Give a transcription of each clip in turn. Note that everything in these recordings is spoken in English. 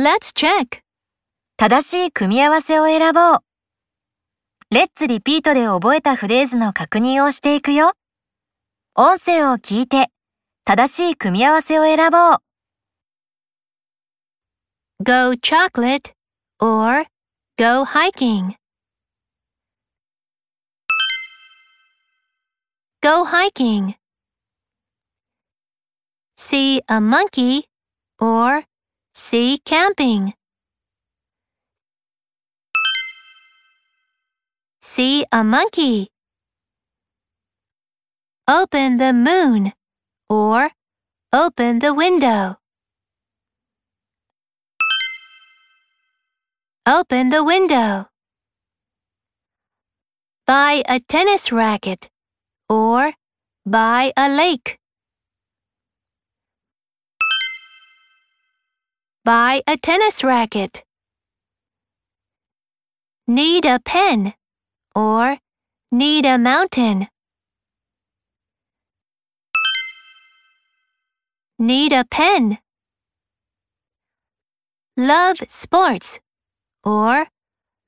Let's check. 正しい組み合わせを選ぼう。レッツリピートで覚えたフレーズの確認をしていくよ。音声を聞いて、正しい組み合わせを選ぼう。Go chocolate or go hiking. Go hiking. See a monkey or see camping. See a monkey. Open the moon or open the window. Open the window. Buy a tennis racket or buy a lake. Buy a tennis racket. Need a pen or need a mountain. Need a pen. Love sports or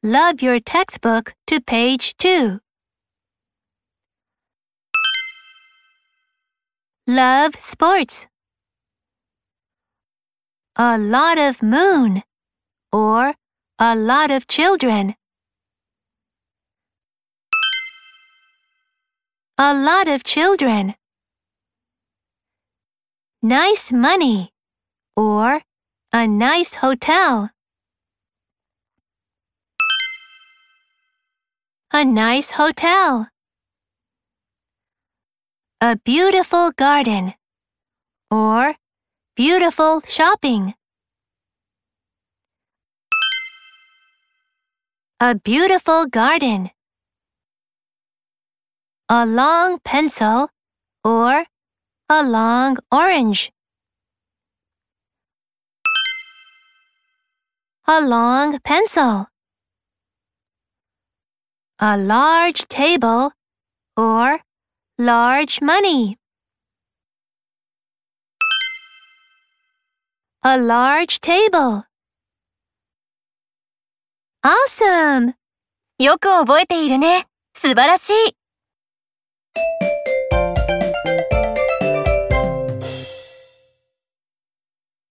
love your textbook to page 2. Love sports. A lot of moon or a lot of children. A lot of children. Nice money or a nice hotel. A nice hotel. A beautiful garden. Or beautiful shopping. A beautiful garden. A long pencil or a long orange. A long pencil a large table or large money. A large table. Awesome! よく覚えているね。素晴らしい。